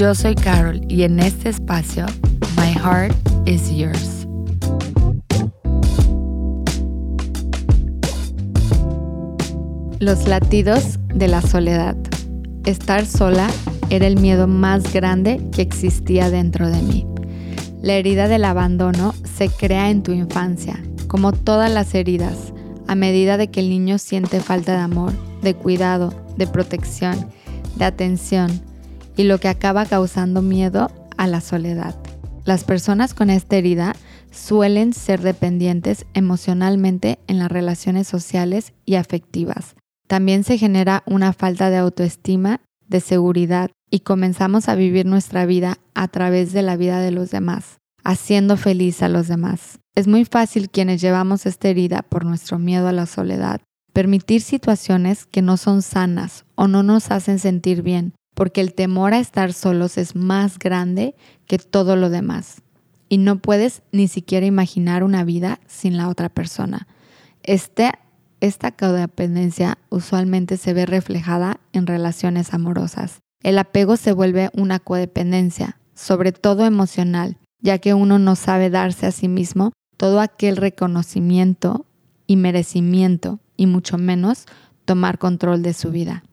Yo soy Carol y en este espacio, My Heart is Yours. Los latidos de la soledad. Estar sola era el miedo más grande que existía dentro de mí. La herida del abandono se crea en tu infancia, como todas las heridas, a medida de que el niño siente falta de amor, de cuidado, de protección, de atención, y lo que acaba causando miedo a la soledad. Las personas con esta herida suelen ser dependientes emocionalmente en las relaciones sociales y afectivas, también se genera una falta de autoestima, de seguridad y comenzamos a vivir nuestra vida a través de la vida de los demás, haciendo feliz a los demás. Es muy fácil quienes llevamos esta herida por nuestro miedo a la soledad, permitir situaciones que no son sanas o no nos hacen sentir bien, porque el temor a estar solos es más grande que todo lo demás. Y no puedes ni siquiera imaginar una vida sin la otra persona. Este esta codependencia usualmente se ve reflejada en relaciones amorosas. El apego se vuelve una codependencia, sobre todo emocional, ya que uno no sabe darse a sí mismo todo aquel reconocimiento y merecimiento, y mucho menos tomar control de su vida.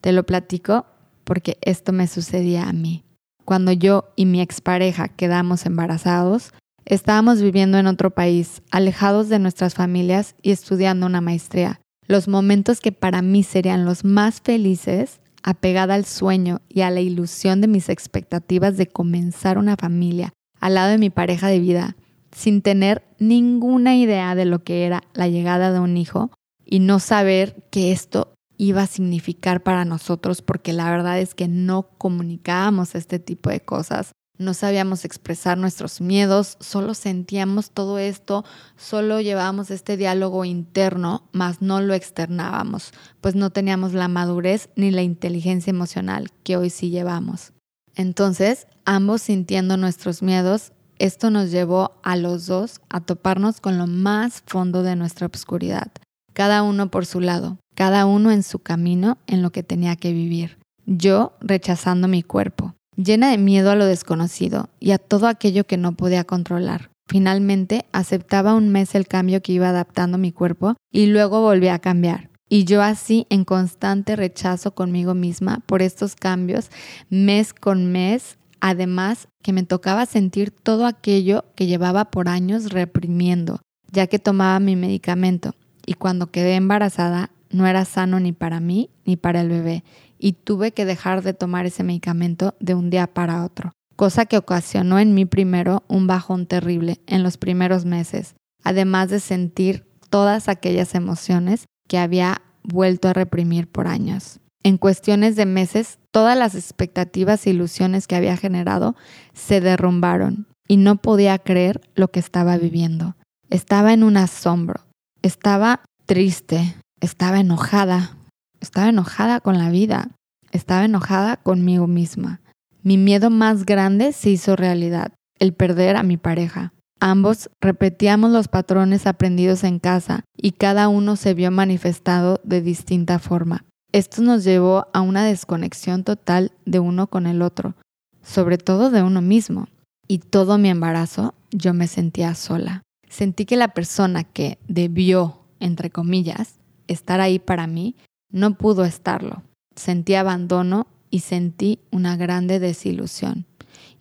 Te lo platico porque esto me sucedía a mí. Cuando yo y mi expareja quedamos embarazados, Estábamos viviendo en otro país, alejados de nuestras familias y estudiando una maestría. Los momentos que para mí serían los más felices, apegada al sueño y a la ilusión de mis expectativas de comenzar una familia al lado de mi pareja de vida, sin tener ninguna idea de lo que era la llegada de un hijo y no saber que esto iba a significar para nosotros, porque la verdad es que no comunicábamos este tipo de cosas no sabíamos expresar nuestros miedos, solo sentíamos todo esto, solo llevábamos este diálogo interno, mas no lo externábamos, pues no teníamos la madurez ni la inteligencia emocional que hoy sí llevamos. Entonces, ambos sintiendo nuestros miedos, esto nos llevó a los dos a toparnos con lo más fondo de nuestra oscuridad, cada uno por su lado, cada uno en su camino en lo que tenía que vivir. Yo rechazando mi cuerpo, llena de miedo a lo desconocido y a todo aquello que no podía controlar. Finalmente aceptaba un mes el cambio que iba adaptando mi cuerpo y luego volvía a cambiar. Y yo así en constante rechazo conmigo misma por estos cambios mes con mes, además que me tocaba sentir todo aquello que llevaba por años reprimiendo, ya que tomaba mi medicamento y cuando quedé embarazada no era sano ni para mí ni para el bebé y tuve que dejar de tomar ese medicamento de un día para otro, cosa que ocasionó en mí primero un bajón terrible en los primeros meses, además de sentir todas aquellas emociones que había vuelto a reprimir por años. En cuestiones de meses, todas las expectativas e ilusiones que había generado se derrumbaron y no podía creer lo que estaba viviendo. Estaba en un asombro, estaba triste, estaba enojada, estaba enojada con la vida, estaba enojada conmigo misma. Mi miedo más grande se hizo realidad, el perder a mi pareja. Ambos repetíamos los patrones aprendidos en casa y cada uno se vio manifestado de distinta forma. Esto nos llevó a una desconexión total de uno con el otro, sobre todo de uno mismo. Y todo mi embarazo yo me sentía sola. Sentí que la persona que debió, entre comillas, estar ahí para mí, no pudo estarlo. Sentí abandono y sentí una grande desilusión.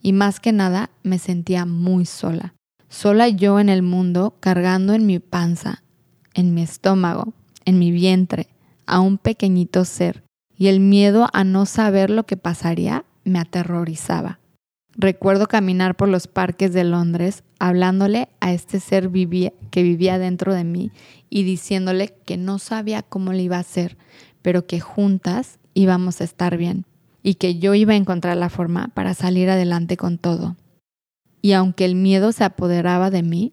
Y más que nada me sentía muy sola. Sola yo en el mundo, cargando en mi panza, en mi estómago, en mi vientre, a un pequeñito ser. Y el miedo a no saber lo que pasaría me aterrorizaba. Recuerdo caminar por los parques de Londres hablándole a este ser que vivía dentro de mí y diciéndole que no sabía cómo le iba a hacer, pero que juntas íbamos a estar bien y que yo iba a encontrar la forma para salir adelante con todo. Y aunque el miedo se apoderaba de mí,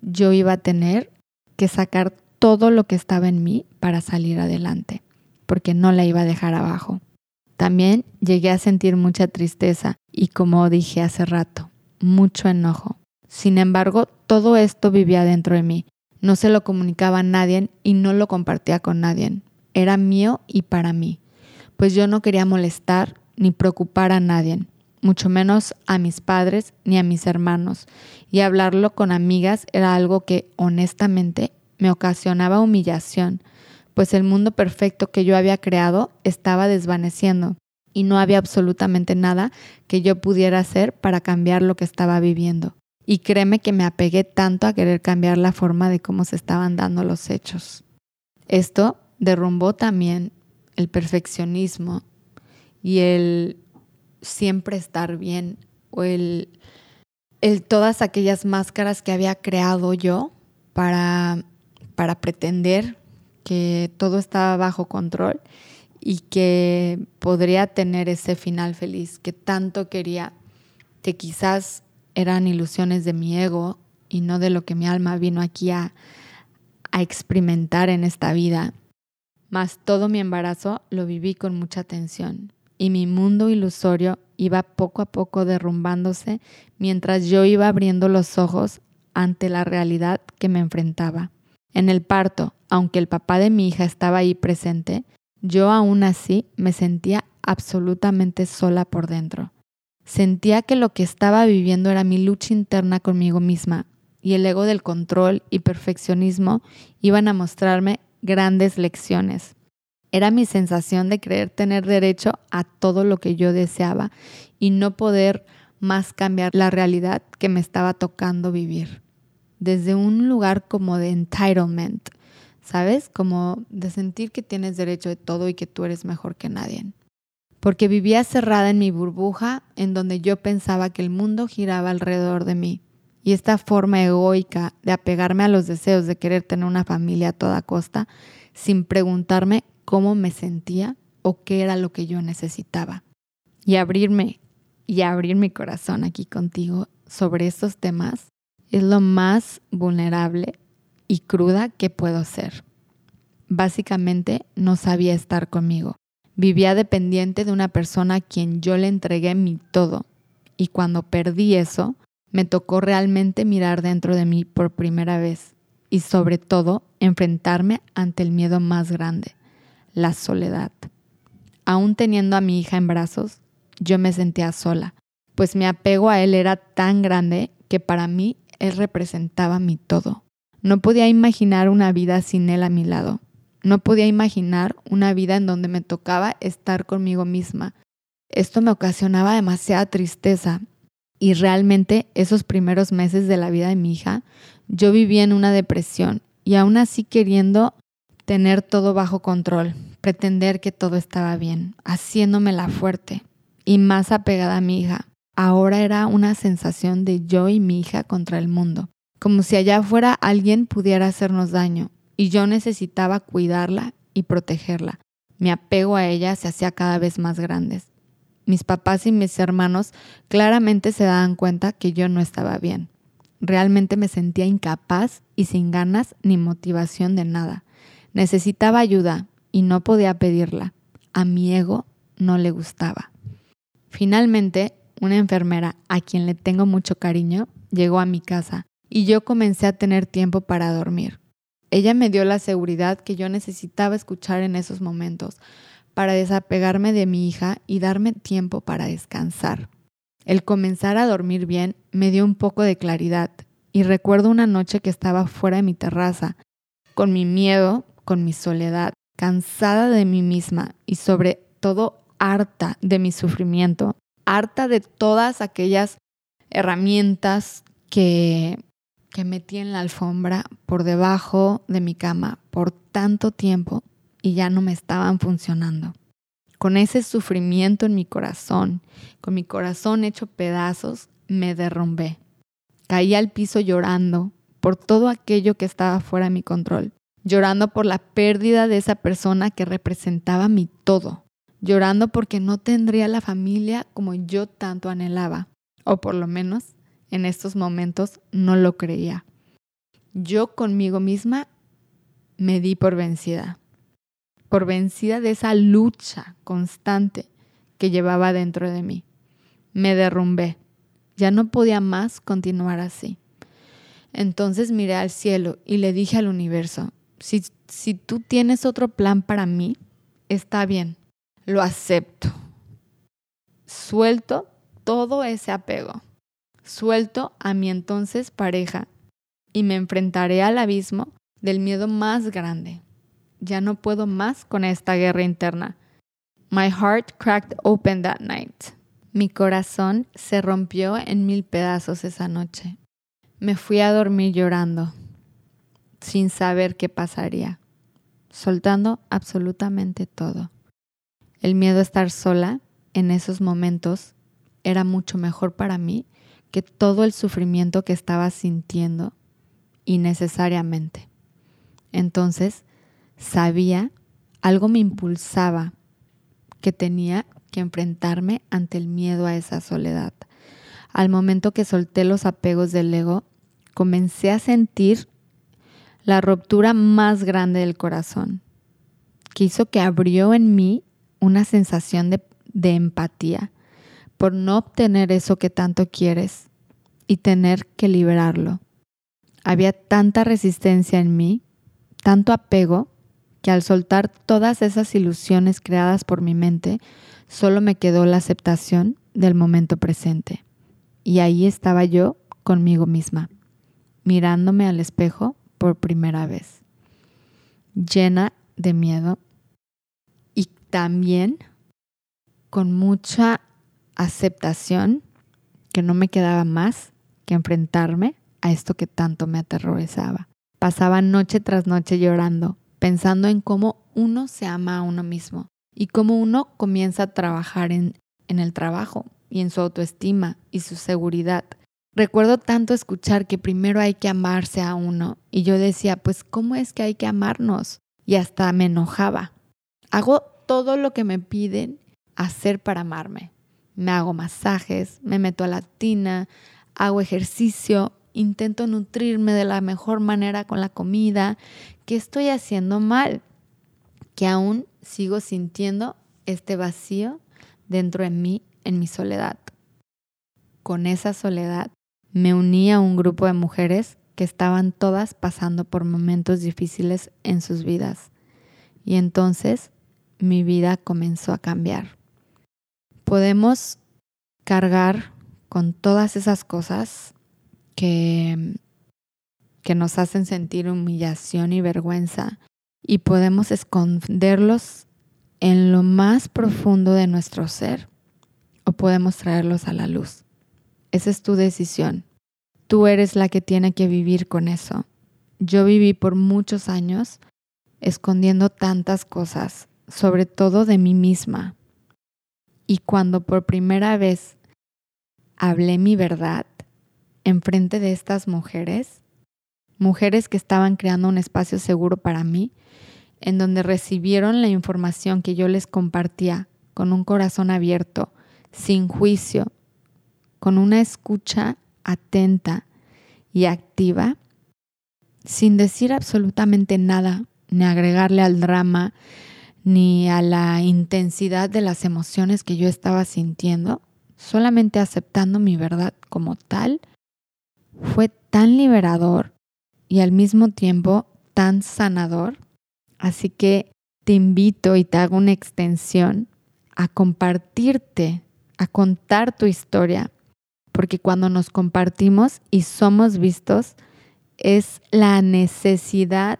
yo iba a tener que sacar todo lo que estaba en mí para salir adelante, porque no la iba a dejar abajo. También llegué a sentir mucha tristeza y, como dije hace rato, mucho enojo. Sin embargo, todo esto vivía dentro de mí. No se lo comunicaba a nadie y no lo compartía con nadie. Era mío y para mí, pues yo no quería molestar ni preocupar a nadie, mucho menos a mis padres ni a mis hermanos. Y hablarlo con amigas era algo que honestamente me ocasionaba humillación, pues el mundo perfecto que yo había creado estaba desvaneciendo y no había absolutamente nada que yo pudiera hacer para cambiar lo que estaba viviendo. Y créeme que me apegué tanto a querer cambiar la forma de cómo se estaban dando los hechos. Esto derrumbó también el perfeccionismo y el siempre estar bien o el, todas aquellas máscaras que había creado yo para, para pretender que todo estaba bajo control y que podría tener ese final feliz que tanto quería, que quizás eran ilusiones de mi ego y no de lo que mi alma vino aquí a, experimentar en esta vida. Mas todo mi embarazo lo viví con mucha tensión y mi mundo ilusorio iba poco a poco derrumbándose mientras yo iba abriendo los ojos ante la realidad que me enfrentaba. En el parto, aunque el papá de mi hija estaba ahí presente, yo aún así me sentía absolutamente sola por dentro. Sentía que lo que estaba viviendo era mi lucha interna conmigo misma y el ego del control y perfeccionismo iban a mostrarme grandes lecciones. Era mi sensación de creer tener derecho a todo lo que yo deseaba y no poder más cambiar la realidad que me estaba tocando vivir. Desde un lugar como de entitlement, ¿sabes? Como de sentir que tienes derecho de todo y que tú eres mejor que nadie. Porque vivía cerrada en mi burbuja en donde yo pensaba que el mundo giraba alrededor de mí. Y esta forma egoica de apegarme a los deseos de querer tener una familia a toda costa, sin preguntarme cómo me sentía o qué era lo que yo necesitaba. Y abrirme y abrir mi corazón aquí contigo sobre estos temas es lo más vulnerable y cruda que puedo ser. Básicamente no sabía estar conmigo. Vivía dependiente de una persona a quien yo le entregué mi todo. Y cuando perdí eso, me tocó realmente mirar dentro de mí por primera vez y sobre todo enfrentarme ante el miedo más grande, la soledad. Aún teniendo a mi hija en brazos, yo me sentía sola, pues mi apego a él era tan grande que para mí él representaba mi todo. No podía imaginar una vida sin él a mi lado. No podía imaginar una vida en donde me tocaba estar conmigo misma. Esto me ocasionaba demasiada tristeza y realmente esos primeros meses de la vida de mi hija yo vivía en una depresión y aún así queriendo tener todo bajo control, pretender que todo estaba bien, haciéndome la fuerte y más apegada a mi hija. Ahora era una sensación de yo y mi hija contra el mundo, como si allá afuera alguien pudiera hacernos daño y yo necesitaba cuidarla y protegerla. Mi apego a ella se hacía cada vez más grande. Mis papás y mis hermanos claramente se daban cuenta que yo no estaba bien. Realmente me sentía incapaz y sin ganas ni motivación de nada. Necesitaba ayuda y no podía pedirla. A mi ego no le gustaba. Finalmente, una enfermera a quien le tengo mucho cariño llegó a mi casa y yo comencé a tener tiempo para dormir. Ella me dio la seguridad que yo necesitaba escuchar en esos momentos para desapegarme de mi hija y darme tiempo para descansar. El comenzar a dormir bien me dio un poco de claridad y recuerdo una noche que estaba fuera de mi terraza, con mi miedo con mi soledad, cansada de mí misma y sobre todo harta de mi sufrimiento, harta de todas aquellas herramientas que, que metí en la alfombra por debajo de mi cama por tanto tiempo y ya no me estaban funcionando. Con ese sufrimiento en mi corazón, con mi corazón hecho pedazos, me derrumbé. Caí al piso llorando por todo aquello que estaba fuera de mi control llorando por la pérdida de esa persona que representaba mi todo, llorando porque no tendría la familia como yo tanto anhelaba, o por lo menos en estos momentos no lo creía. Yo conmigo misma me di por vencida, por vencida de esa lucha constante que llevaba dentro de mí. Me derrumbé, ya no podía más continuar así. Entonces miré al cielo y le dije al universo, si, si tú tienes otro plan para mí, está bien, lo acepto. Suelto todo ese apego. Suelto a mi entonces pareja y me enfrentaré al abismo del miedo más grande. Ya no puedo más con esta guerra interna. My heart cracked open that night. Mi corazón se rompió en mil pedazos esa noche. Me fui a dormir llorando, sin saber qué pasaría, soltando absolutamente todo. El miedo a estar sola en esos momentos era mucho mejor para mí que todo el sufrimiento que estaba sintiendo innecesariamente. Entonces, sabía, algo me impulsaba que tenía que enfrentarme ante el miedo a esa soledad. Al momento que solté los apegos del ego, comencé a sentir la ruptura más grande del corazón, que hizo que abrió en mí una sensación de, empatía por no obtener eso que tanto quieres y tener que liberarlo. Había tanta resistencia en mí, tanto apego, que al soltar todas esas ilusiones creadas por mi mente, solo me quedó la aceptación del momento presente. Y ahí estaba yo conmigo misma, mirándome al espejo por primera vez, llena de miedo también con mucha aceptación que no me quedaba más que enfrentarme a esto que tanto me aterrorizaba. Pasaba noche tras noche llorando, pensando en cómo uno se ama a uno mismo y cómo uno comienza a trabajar en, en el trabajo y en su autoestima y su seguridad. Recuerdo tanto escuchar que primero hay que amarse a uno y yo decía, pues ¿cómo es que hay que amarnos? Y hasta me enojaba. Hago todo lo que me piden hacer para amarme. Me hago masajes, me meto a la tina, hago ejercicio, intento nutrirme de la mejor manera con la comida, ¿qué estoy haciendo mal? Que aún sigo sintiendo este vacío dentro de mí en mi soledad. Con esa soledad me uní a un grupo de mujeres que estaban todas pasando por momentos difíciles en sus vidas. Y entonces mi vida comenzó a cambiar. Podemos cargar con todas esas cosas que, que nos hacen sentir humillación y vergüenza y podemos esconderlos en lo más profundo de nuestro ser o podemos traerlos a la luz. Esa es tu decisión. Tú eres la que tiene que vivir con eso. Yo viví por muchos años escondiendo tantas cosas, sobre todo de mí misma. Y cuando por primera vez hablé mi verdad enfrente de estas mujeres, mujeres que estaban creando un espacio seguro para mí, en donde recibieron la información que yo les compartía con un corazón abierto, sin juicio, con una escucha atenta y activa, sin decir absolutamente nada, ni agregarle al drama, ni a la intensidad de las emociones que yo estaba sintiendo, solamente aceptando mi verdad como tal, fue tan liberador y al mismo tiempo tan sanador. Así que te invito y te hago una extensión a compartirte, a contar tu historia, porque cuando nos compartimos y somos vistos, es la necesidad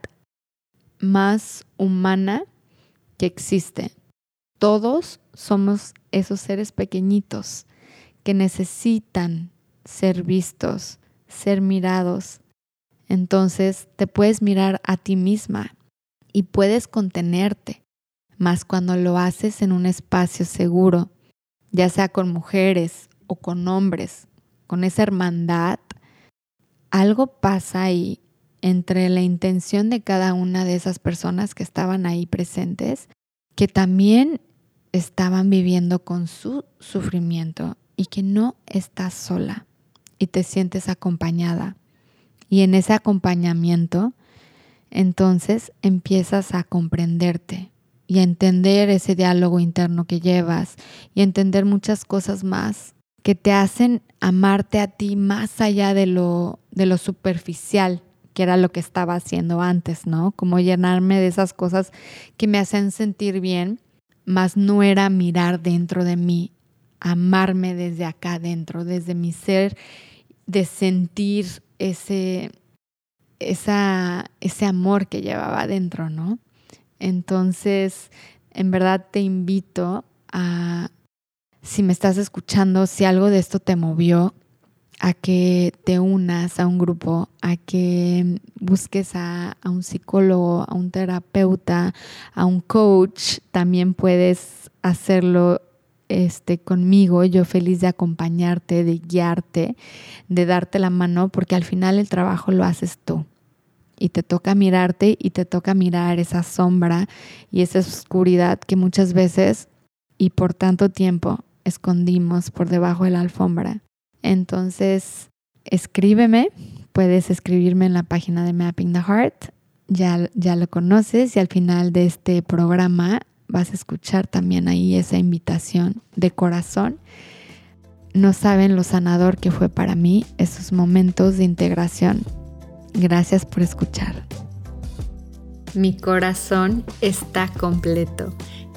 más humana que existe. Todos somos esos seres pequeñitos que necesitan ser vistos, ser mirados. Entonces te puedes mirar a ti misma y puedes contenerte, más cuando lo haces en un espacio seguro, ya sea con mujeres o con hombres, con esa hermandad, algo pasa ahí entre la intención de cada una de esas personas que estaban ahí presentes, que también estaban viviendo con su sufrimiento y que no estás sola. y te sientes acompañada. Y en ese acompañamiento, entonces empiezas a comprenderte y a entender ese diálogo interno que llevas y a entender muchas cosas más que te hacen amarte a ti más allá de lo, de lo superficial que era lo que estaba haciendo antes, ¿no? Como llenarme de esas cosas que me hacen sentir bien, más no era mirar dentro de mí, amarme desde acá adentro, desde mi ser, de sentir ese, esa, ese amor que llevaba adentro, ¿no? Entonces, en verdad te invito a, si me estás escuchando, si algo de esto te movió, a que te unas a un grupo, a que busques a, a, un psicólogo, a un terapeuta, a un coach. También puedes hacerlo este, conmigo, yo feliz de acompañarte, de guiarte, de darte la mano, porque al final el trabajo lo haces tú. Y te toca mirarte y te toca mirar esa sombra y esa oscuridad que muchas veces y por tanto tiempo escondimos por debajo de la alfombra. Entonces, escríbeme, puedes escribirme en la página de Mapping the Heart, ya, ya lo conoces y al final de este programa vas a escuchar también ahí esa invitación de corazón. No saben lo sanador que fue para mí esos momentos de integración. Gracias por escuchar. Mi corazón está completo.